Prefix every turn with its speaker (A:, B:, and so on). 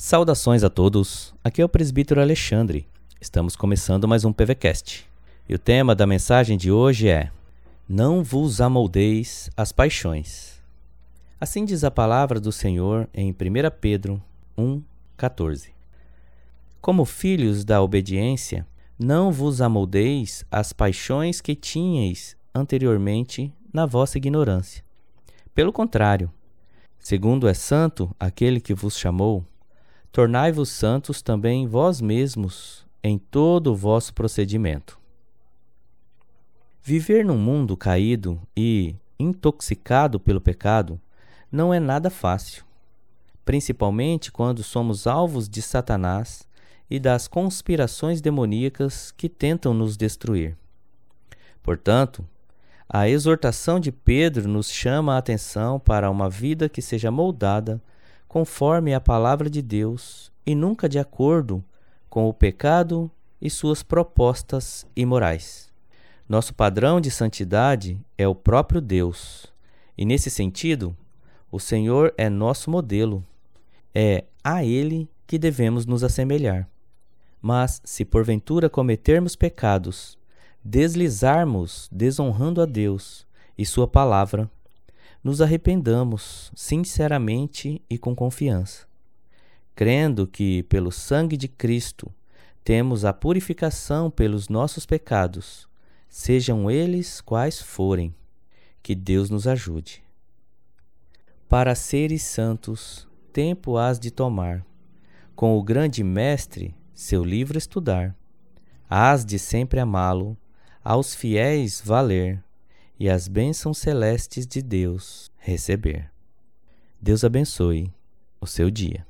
A: Saudações a todos, aqui é o presbítero Alexandre. Estamos começando mais um PVCast. E o tema da mensagem de hoje é: Não vos amoldeis as paixões. Assim diz a palavra do Senhor em 1 Pedro 1,14. Como filhos da obediência, não vos amoldeis as paixões que tinhais anteriormente na vossa ignorância. Pelo contrário, segundo é santo aquele que vos chamou, tornai-vos santos também vós mesmos em todo o vosso procedimento. Viver num mundo caído e intoxicado pelo pecado não é nada fácil, principalmente quando somos alvos de Satanás e das conspirações demoníacas que tentam nos destruir. Portanto, a exortação de Pedro nos chama a atenção para uma vida que seja moldada conforme a palavra de Deus e nunca de acordo com o pecado e suas propostas imorais. Nosso padrão de santidade é o próprio Deus, e nesse sentido, o Senhor é nosso modelo. É a Ele que devemos nos assemelhar. Mas, se porventura cometermos pecados, deslizarmos desonrando a Deus e Sua palavra, nos arrependamos sinceramente e com confiança, crendo que, pelo sangue de Cristo, temos a purificação pelos nossos pecados, sejam eles quais forem. Que Deus nos ajude. Para seres santos, tempo hás de tomar, com o grande Mestre, seu livro estudar. Hás de sempre amá-lo, aos fiéis valer e as bênçãos celestes de Deus receber. Deus abençoe o seu dia.